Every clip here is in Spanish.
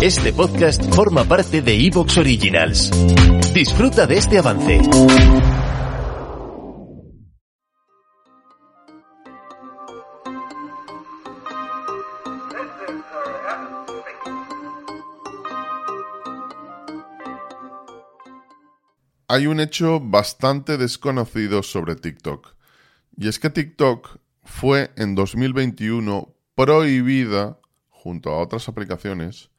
Este podcast forma parte de Evox Originals. Disfruta de este avance. Hay un hecho bastante desconocido sobre TikTok. Y es que TikTok fue en 2021 prohibida, junto a otras aplicaciones,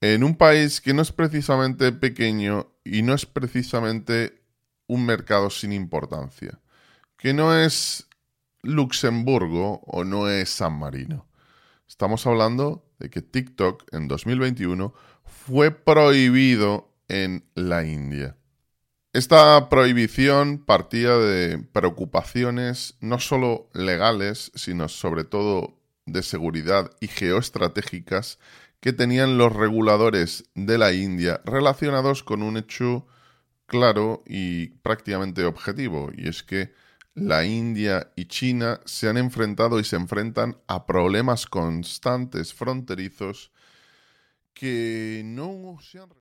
en un país que no es precisamente pequeño y no es precisamente un mercado sin importancia, que no es Luxemburgo o no es San Marino. Estamos hablando de que TikTok en 2021 fue prohibido en la India. Esta prohibición partía de preocupaciones no solo legales, sino sobre todo de seguridad y geoestratégicas que tenían los reguladores de la India relacionados con un hecho claro y prácticamente objetivo, y es que la India y China se han enfrentado y se enfrentan a problemas constantes fronterizos que no se han...